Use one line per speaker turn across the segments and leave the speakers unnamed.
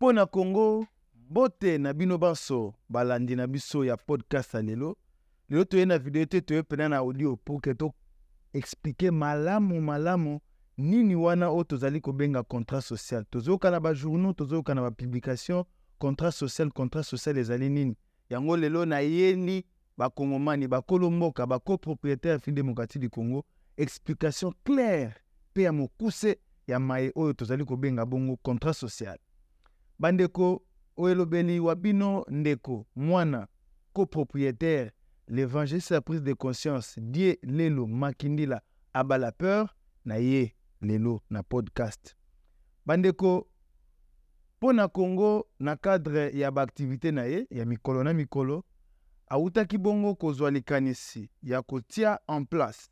mpo na congo mbote na bino banso balandi na biso ya podcast ya lelo lelo toye na video te toye mpena na audio pour ke to explike malamu malamu nini wana oyo tozali kobenga contrat social tozoyoka na bajournaux tozoyoka na bapublication contrat social contrat social ezali nini Yango lelo na yeli ba kongomani ba kolo mboka ba co proprietaire fi democratie du Congo explication claire pe ya mokuse ya maye oyo tozali kobenga bongo contrat social. Bandeko oyo elobeli wa bino ndeko mwana co proprietaire l'evangeliste ya prise de conscience die lelo makindila a ba la peur na ye lelo na podcast. Bandeko. Mpo na Congo, na cadre ya ba activites na ye ya mikolo na mikolo, awutaki bongo kozwa likanisi ya kotia en place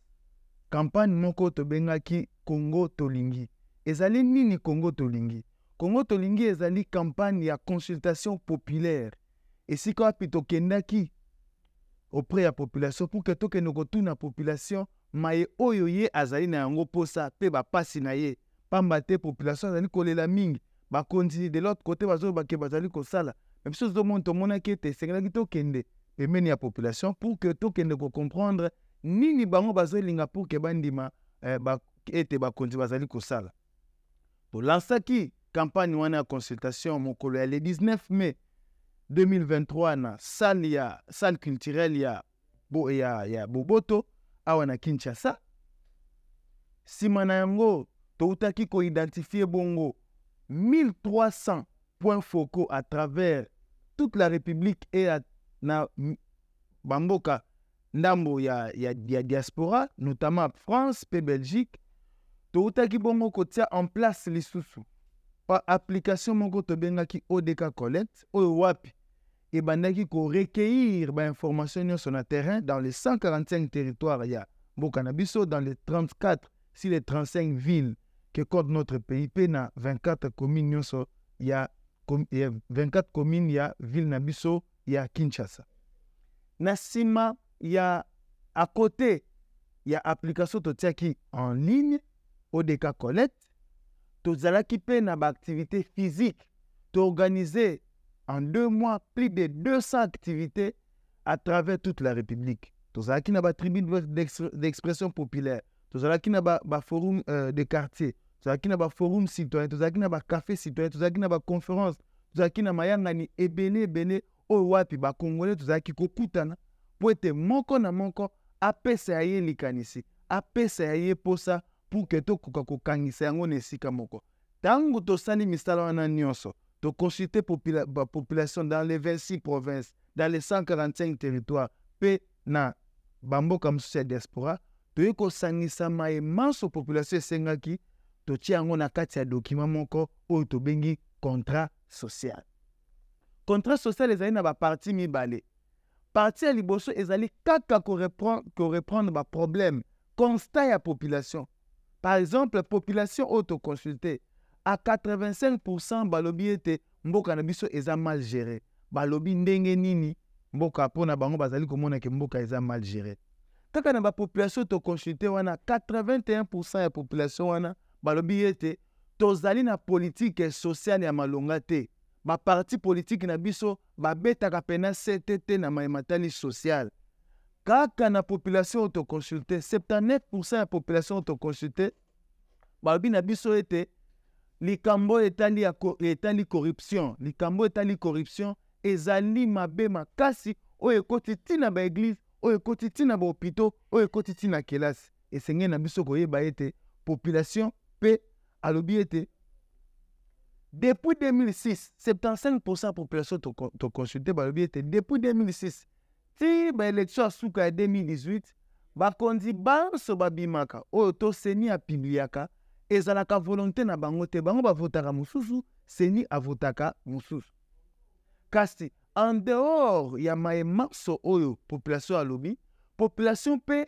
campagne moko tobengaki Congo tolingi. Ezali nini Congo tolingi? Congo tolingi ezali campagne ya consultation populaire, esika wapi tokendaki auprès ya population pour que tokende kotuna population maye oyo ye azali na yango mposa mpe ba pasi na ye. pamba te population azali kolela mingi bakonzi de l'autre cote bazoloba ke bazali kosala me biso tozomona tomonaki ete esengelaki tokende pembeni ya population pour que tokende kocomprendre nini bango bazolinga pour ke bandima eh, ba, ete bakonzi bazali kosala tolansaki campagne wana ya consultation mokolo ya le 19 mai 2023 na salle ya salle culturelle ya bo, ya, ya boboto awa na Kinshasa. Sima na yango toutaki ko identifier bongo 1300 points focaux à travers toute la République et à, na bamboka ndambo ya, ya, ya diaspora notamment France pe Belgique toutaki bongo kotia en place lisusu pa application moko tobengaki ODK Collect oyo wapi ebandaki ko recueillir ba informations nionso na terrain dans les 145 territoires ya mboka na biso dans les 34 si les 35 villes que compte notre pays mpe na 24 communes nionso ya 24 communes ya ville na biso ya Kinshasa. Na nsima ya à côté ya application totiaki en ligne ODK Collect fete tozalaki mpe na baactivité physique toorganiser en deux mois plus de 200 activités à travers toute la république tozalaki na batribune d'expression populaire tozalaki na baforum ba euh, de quartier tozalaki na baforum citoyen tozalaki na bacafé citoyen tozalaki na baconférence tozalaki na mayangani ebele ebele oyo wapi ba congolais tozalaki kokutana mpo ete moko na moko apesa ya ye likanisi apesa ya ye mposa pour ke tokoka kokangisa yango na esika moko ntango tosali misala wana nyonso toconsulte popula, population dans les 26 provinces dans les 145 territoires mpe na bamboka mosusu ya diaspora toyei kosangisa maye manso population esengaki totie yango na kati ya dokima moko oyo tobengi contrat social Contrat social ezali na ba partie mibale. Partie ya liboso ezali kaka ko reprendre, ko reprendre ba problèmes, constat ya population. Par exemple, population oyo to consulter, à 85% balobi ete mboka na biso eza mal gere balobi ndenge nini mboka mpo na bango bazali komona ke mboka eza mal gere kaka na bapopulation toconsulte wana 81 ya population wana Balobi ete, Tozali na politike sociale ya malonga te. Ba partis politiques na biso babetaka pena sete te na maye matali sociale. Kaka na population oyo to consulter, 79 pourcent ya population oyo to consulter balobi na biso ete likambo oyo etali ya etali corruption, likambo oyo etali corruption ezali mabe makasi oyo ekoti ti na ba eglises, oyo ekoti ti na ba hopitaux, oyo ekoti ti na kelasi. esengeli na biso koyeba ete population mpe alobi ete depuis 2006 75 ya population toconsulte to balobi ete depuis 2006 ti baélection ya suka ya 2018 bakonzi banso babimaka oyo to seni apibliaka ezalaka volonté na bango te bango bavotaka mosusu seni avotaka mosusu kasi En dehors ya maye manso oyo population alobi, population mpe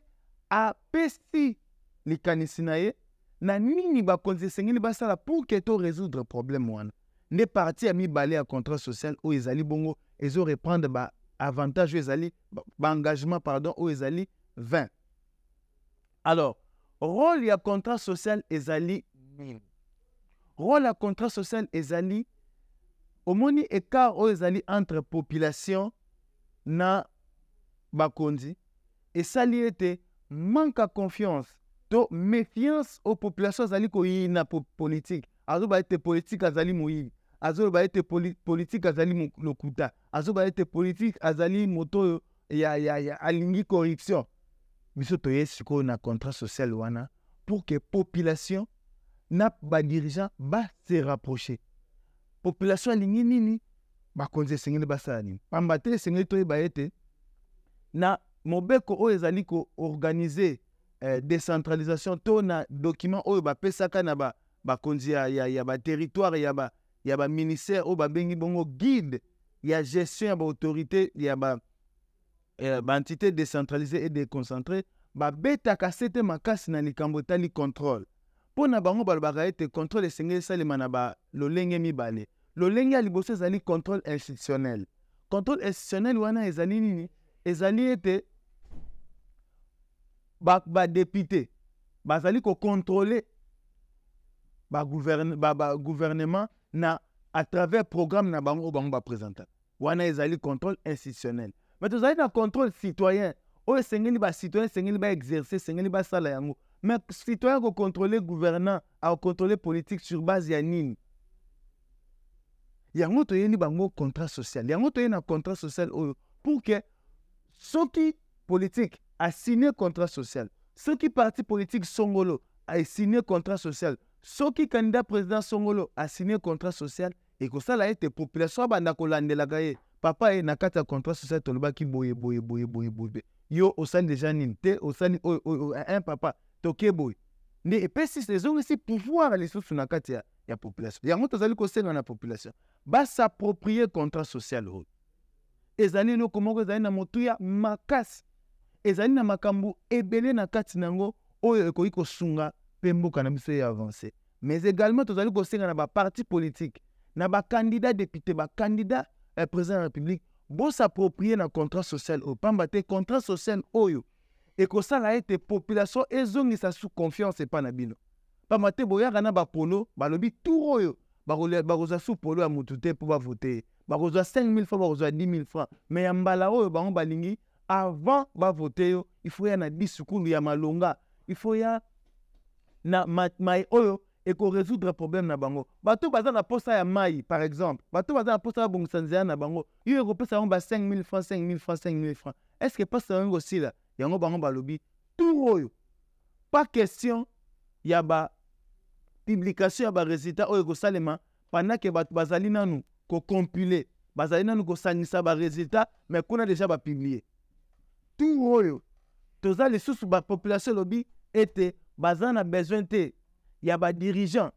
apesi likanisi na ye na nini bakonzi esengeli basala pour que to resoudre problème wana. Nde partie ya mibale ya contrat social oyo ezali bongo ezo reprendre ba avantages oyo ezali ba engagements pardon oyo ezali 20. Alors, role ya contrat social ezali nini role ya contrat social ezali omoni écart oyo ezali entre population na bakonzi esali ete manque ya confiance to méfiance oyo population azali koyina po politike azoloba ete politike azali moyibi azoloba ete poli politike azali lokuta azoloba ete politike azali moto oyo ya, ya, ya alingi corruption biso toye sikoyo na contrat social wana pour que population na badirigeant ba se rapprocher population alingi nini bakonzi esengeli basala nini pamba te esengeli toyeba ete na mobeko oyo ezali koorganize eh, décentralisation to na document oyo bapesaka na bakonzi ba ya, ya, ya baterritoire ya ba ya ba ministère oyo babengi bongo guide ya gestion ya baautorité ya ba eh, baentité décentralisée et déconcentrée babetaka sete makasi na likambo etali contrôle mpo na bango balobaka ete contrôle esengeli esalema na balolenge mibale lolenge ya liboso ezali contrôle institutionnel contrôle institutionnel wana ezali nini ezali ete badepute ba bazali kokontrole ba gouverne, ba, ba gouvernement na à travers programme na bango oyo bango bapresenta wana ezali contrôle institutionnel mais tozali na contrôle citoyen oyo esengeli bacitoyen esengeli baexerce esengeli basala yango mais citoyen akocontrôle gouvernant akocontrôle politique sur base ya nini yango toyeli bango contrat social yango toyei na contrat social oyo pour que soki politique a signe contrat social soki parti politique songolo a signe contrat social soki candidat président songolo a signe contrat social ekosala ete population abanda kolandelaka ye papa ye na kati ya contrat social tolobaki boye boye boye boye boye yo osali deja nini te osali oyo oyo oyo eh, eh, papa toke boye nde epesi ezongisi pouvoir lisusu na kati ya, ya population yango tozali kosenga na population basapproprie contrat social oyo Ezali eloko moko ezali na motuya makasi. Ezali na makambo ebele na kati na yango oyo ekoki kosunga mpe mboka na biso e avancer. Mais egalement tozali kosenga na ba partis politiques, na ba candidats deputes, ba candidats eh, President de la Republique, bo s'approprier na contrat social oyo, pamba te contrat social oyo ekosala ete population ezongisa su confiance epa na bino pamba te boyaka na bapolo balobi tour oyo bakozwa su polo ya mutu te mpo bavote ye bakozwa 5000 francs bakozwa 10000 francs mais ya mbala oyo bango balingi avant bavote yo il faut ya na disukulu ya malonga il faut ya na mai oyo ekoresoudre problème na bango bato baza na mposa ya mai par exemple bato baza na mposa babongisa nzela na bango yo ekopesa yango ba 5000 francs 5000 francs 5000 francs est ce que mpasi yango ekosila yango bango balobi tour oyo pas question ya ba publication ya ba résultat oyo ekosalema pendant que bato bazali nanu kocompiler bazali nanu kosangisa baresultat mais kuna deja bapublie tour oyo toza lisusu bapopulation elobi ete baza na besoin te ya badirigant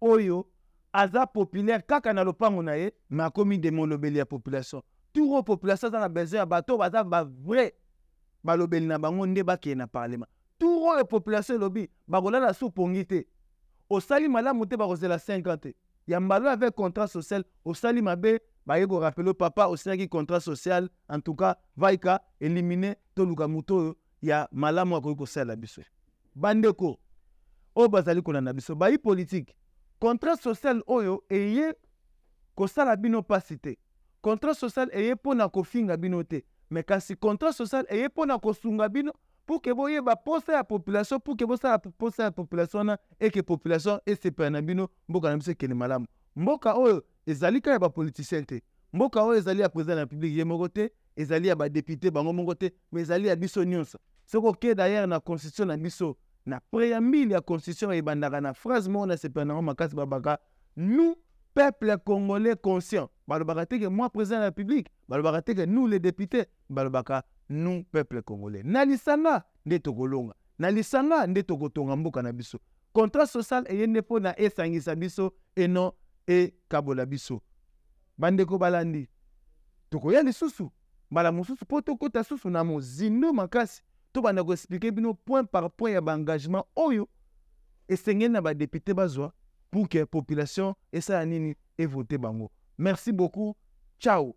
oyo aza populaire kaka na lopango na ye me akomi de molobeli ya population tour oyo population aza na besoin ya bato oyo baza bavrai balobeli na bango nde bakeye na parlement Tour oyo population elobi bakolala sous pongi te. Osali malamu te bakozela 5 ans te. Ya mbalo avec contrat social osali mabe baye ko rappeler papa osignaki contrat social en tout cas vaika eliminer toluka moto oyo ya malamu akoki kosalela biso. Bandeko oyo bazali kolanda biso bayi politiki contrat social oyo eye kosala bino mpasi te contrat social eye mpo na kofinga bino te me kasi contrat social eye mpo na kosunga bino pour que boyeba posa ya population pour que bosala posa ya population wana et que population esepela na bino mboka na biso ekende malamu mboka oyo ezali kaka ya bapoliticien te mboka oyo ezali ya président ya république ye moko te ezali ya badepute bango moko te mais ezali ya biso nyonso soki oke dayere na constitution na biso na préambile ya constitution ebandaka na phrase moko nasepela nango makasi babaka nous peuple congolais conscient balobaka te ke moi président ya république balobaka te ke nous les députés Balobaka nous peuple congolais na lisanga nde tokolonga, na lisanga nde tokotonga mboka na biso. Contrat social eye nde mpo na esangisa biso et non ekabola biso. Bandeko balandi, tokoya lisusu mbala mosusu mpo tokota susu na mozindo makasi tobanda ko expliquer bino point par point ya ba engagement oyo esengeli na ba depute bazwa pour que population esala nini evote bango. Merci beaucoup, ciao.